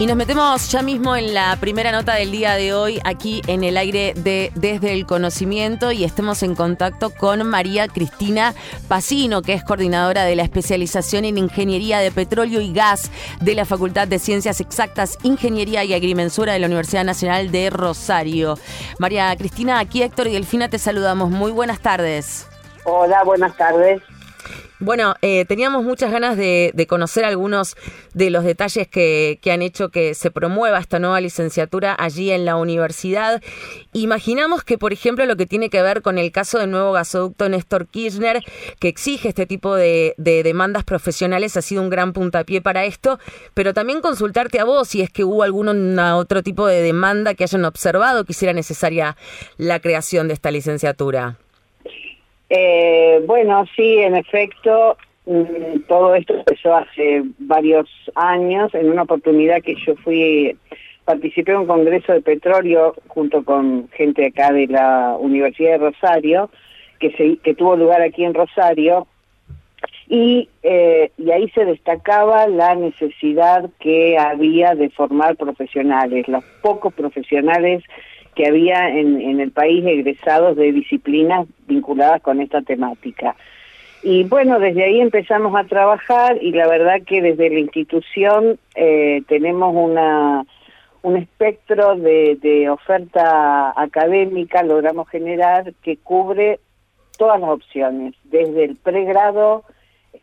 Y nos metemos ya mismo en la primera nota del día de hoy, aquí en el aire de Desde el Conocimiento, y estemos en contacto con María Cristina Pacino, que es coordinadora de la especialización en Ingeniería de Petróleo y Gas de la Facultad de Ciencias Exactas, Ingeniería y Agrimensura de la Universidad Nacional de Rosario. María Cristina, aquí Héctor y Delfina te saludamos. Muy buenas tardes. Hola, buenas tardes. Bueno, eh, teníamos muchas ganas de, conocer algunos de los detalles que, han hecho que se promueva esta nueva licenciatura allí en la universidad. Imaginamos que, por ejemplo, lo que tiene que ver con el caso del nuevo gasoducto Néstor Kirchner, que exige este tipo de, demandas profesionales, ha sido un gran puntapié para esto, pero también consultarte a vos si es que hubo algún otro tipo de demanda que hayan observado que hiciera necesaria la creación de esta licenciatura. Eh, bueno, sí, en efecto, mm, todo esto empezó hace varios años, en una oportunidad que yo fui, participé en un congreso de petróleo junto con gente acá de la Universidad de Rosario, que, se, que tuvo lugar aquí en Rosario, y, eh, y ahí se destacaba la necesidad que había de formar profesionales, los pocos profesionales que había en, en el país egresados de disciplinas vinculadas con esta temática. Y bueno, desde ahí empezamos a trabajar y la verdad que desde la institución eh, tenemos una un espectro de, oferta académica, logramos generar que cubre todas las opciones, desde el pregrado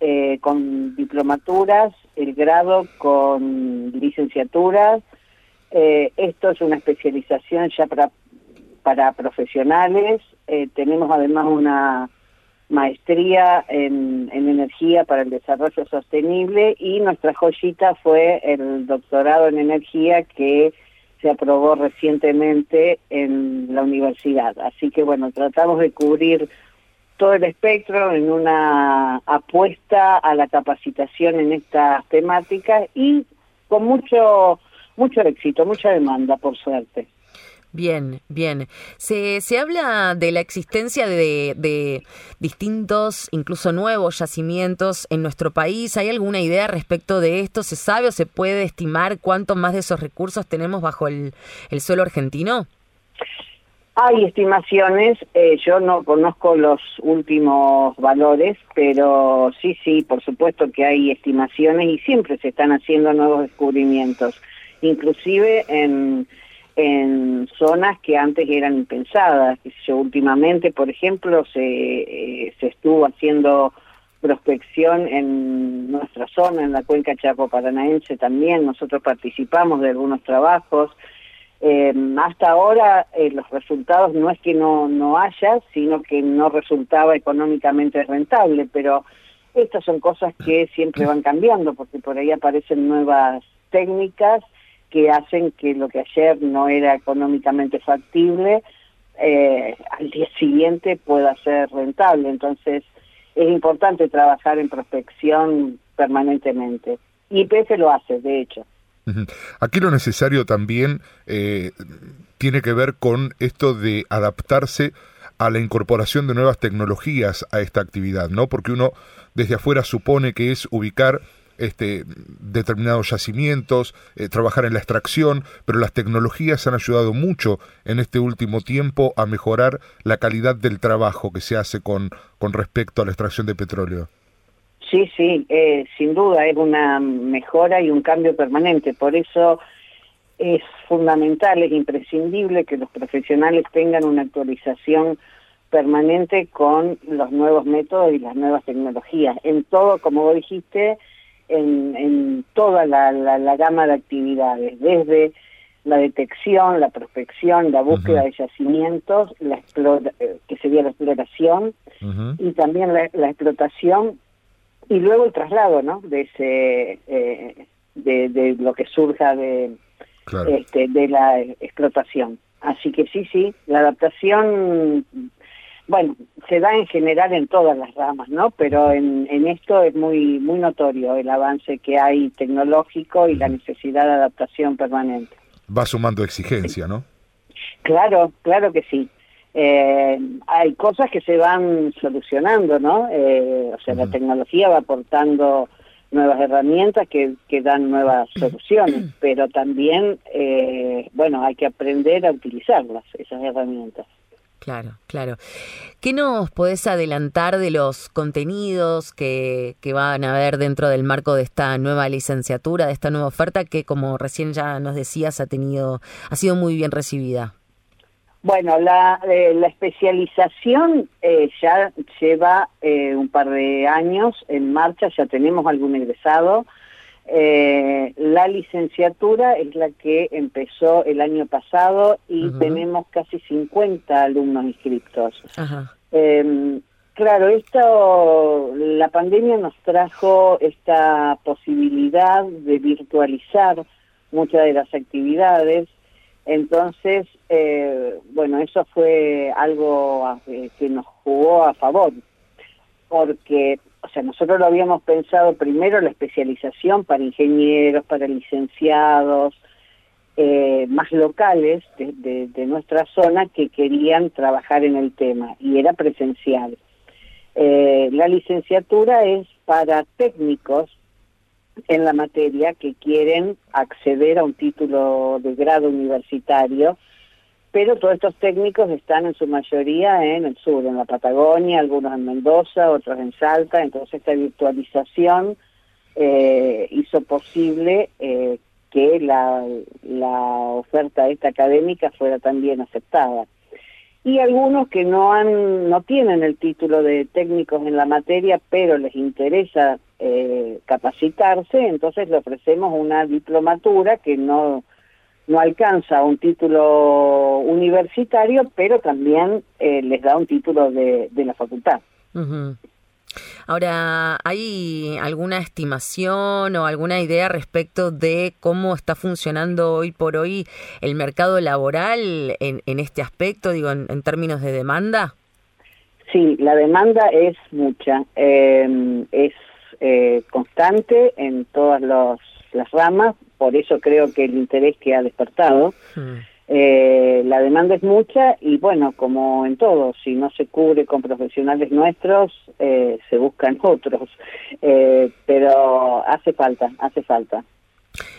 eh, con diplomaturas, el grado con licenciaturas, eh, esto es una especialización ya para, para profesionales. Eh, tenemos además una maestría en, en, energía para el desarrollo sostenible y nuestra joyita fue el doctorado en energía que se aprobó recientemente en la universidad. Así que bueno, tratamos de cubrir todo el espectro en una apuesta a la capacitación en estas temáticas y con mucho mucho éxito, mucha demanda, por suerte. Bien, bien. Se, se habla de la existencia de, de, distintos, incluso nuevos yacimientos en nuestro país. ¿Hay alguna idea respecto de esto? ¿Se sabe o se puede estimar cuánto más de esos recursos tenemos bajo el, el suelo argentino? Hay estimaciones, eh, yo no conozco los últimos valores, pero sí, sí, por supuesto que hay estimaciones y siempre se están haciendo nuevos descubrimientos inclusive en, en zonas que antes eran impensadas. Yo, últimamente, por ejemplo, se, eh, se estuvo haciendo prospección en nuestra zona, en la cuenca Chaco Paranaense también, nosotros participamos de algunos trabajos. Eh, hasta ahora eh, los resultados no es que no, no haya, sino que no resultaba económicamente rentable, pero estas son cosas que siempre van cambiando, porque por ahí aparecen nuevas técnicas que hacen que lo que ayer no era económicamente factible, eh, al día siguiente pueda ser rentable. Entonces, es importante trabajar en prospección permanentemente. Y IPF lo hace, de hecho. Aquí lo necesario también eh, tiene que ver con esto de adaptarse a la incorporación de nuevas tecnologías a esta actividad, ¿no? Porque uno desde afuera supone que es ubicar este, determinados yacimientos, eh, trabajar en la extracción, pero las tecnologías han ayudado mucho en este último tiempo a mejorar la calidad del trabajo que se hace con, con respecto a la extracción de petróleo. Sí, sí, eh, sin duda es una mejora y un cambio permanente, por eso es fundamental, es imprescindible que los profesionales tengan una actualización permanente con los nuevos métodos y las nuevas tecnologías. En todo, como vos dijiste, en, toda la, la, gama de actividades, desde la detección, la prospección, la búsqueda de yacimientos, la eh, que sería la exploración, y también la, explotación, y luego el traslado, ¿no? De ese, eh, de, de, lo que surja de, este, de la explotación. Así que sí, sí, la adaptación bueno, se da en general en todas las ramas, ¿no? Pero en, en esto es muy muy notorio el avance que hay tecnológico y la necesidad de adaptación permanente. Va sumando exigencia, ¿no? Claro, claro que sí. Eh, hay cosas que se van solucionando, ¿no? Eh, o sea, la tecnología va aportando nuevas herramientas que, que dan nuevas soluciones, pero también, eh, bueno, hay que aprender a utilizarlas, esas herramientas. Claro, claro. ¿Qué nos podés adelantar de los contenidos que, que van a haber dentro del marco de esta nueva licenciatura, de esta nueva oferta que, como recién ya nos decías, ha tenido, ha sido muy bien recibida? Bueno, la, eh, la especialización eh, ya lleva eh, un par de años en marcha, ya tenemos algún egresado. La licenciatura es la que empezó el año pasado y tenemos casi 50 alumnos inscritos. Em, claro, esto, la pandemia nos trajo esta posibilidad de virtualizar muchas de las actividades. Entonces, eh, bueno, eso fue algo eh, que nos jugó a favor, porque, o sea, nosotros lo habíamos pensado primero la especialización para ingenieros, para licenciados, eh, más locales de, de, nuestra zona que querían trabajar en el tema, y era presencial. la licenciatura es para técnicos en la materia que quieren acceder a un título de grado universitario, pero todos estos técnicos están en su mayoría en el sur, en la Patagonia, algunos en Mendoza, otros en Salta, entonces esta virtualización eh, hizo posible eh, que la, la oferta esta académica fuera también aceptada. Y algunos que no han no tienen el título de técnicos en la materia pero les interesa eh, capacitarse entonces le ofrecemos una diplomatura que no no alcanza un título universitario pero también eh, les da un título de, de la facultad Ahora, ¿hay alguna estimación o alguna idea respecto de cómo está funcionando hoy por hoy el mercado laboral en, en este aspecto, digo, en, términos de demanda? Sí, la demanda es mucha, em, es eh, constante en todas las ramas, por eso creo que el interés que ha despertado. Eh, la demanda es mucha y bueno, como en todo, si no se cubre con profesionales nuestros, eh, se buscan otros, eh, pero hace falta, hace falta.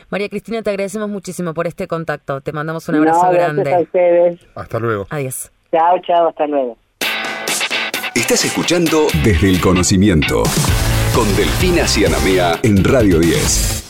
María Cristina, te agradecemos muchísimo por este contacto, te mandamos un abrazo grande. A ustedes. Hasta luego. Adiós. Chao, chao, hasta luego. Estás escuchando Desde el Conocimiento con Delfina Cianamea en Radio 10.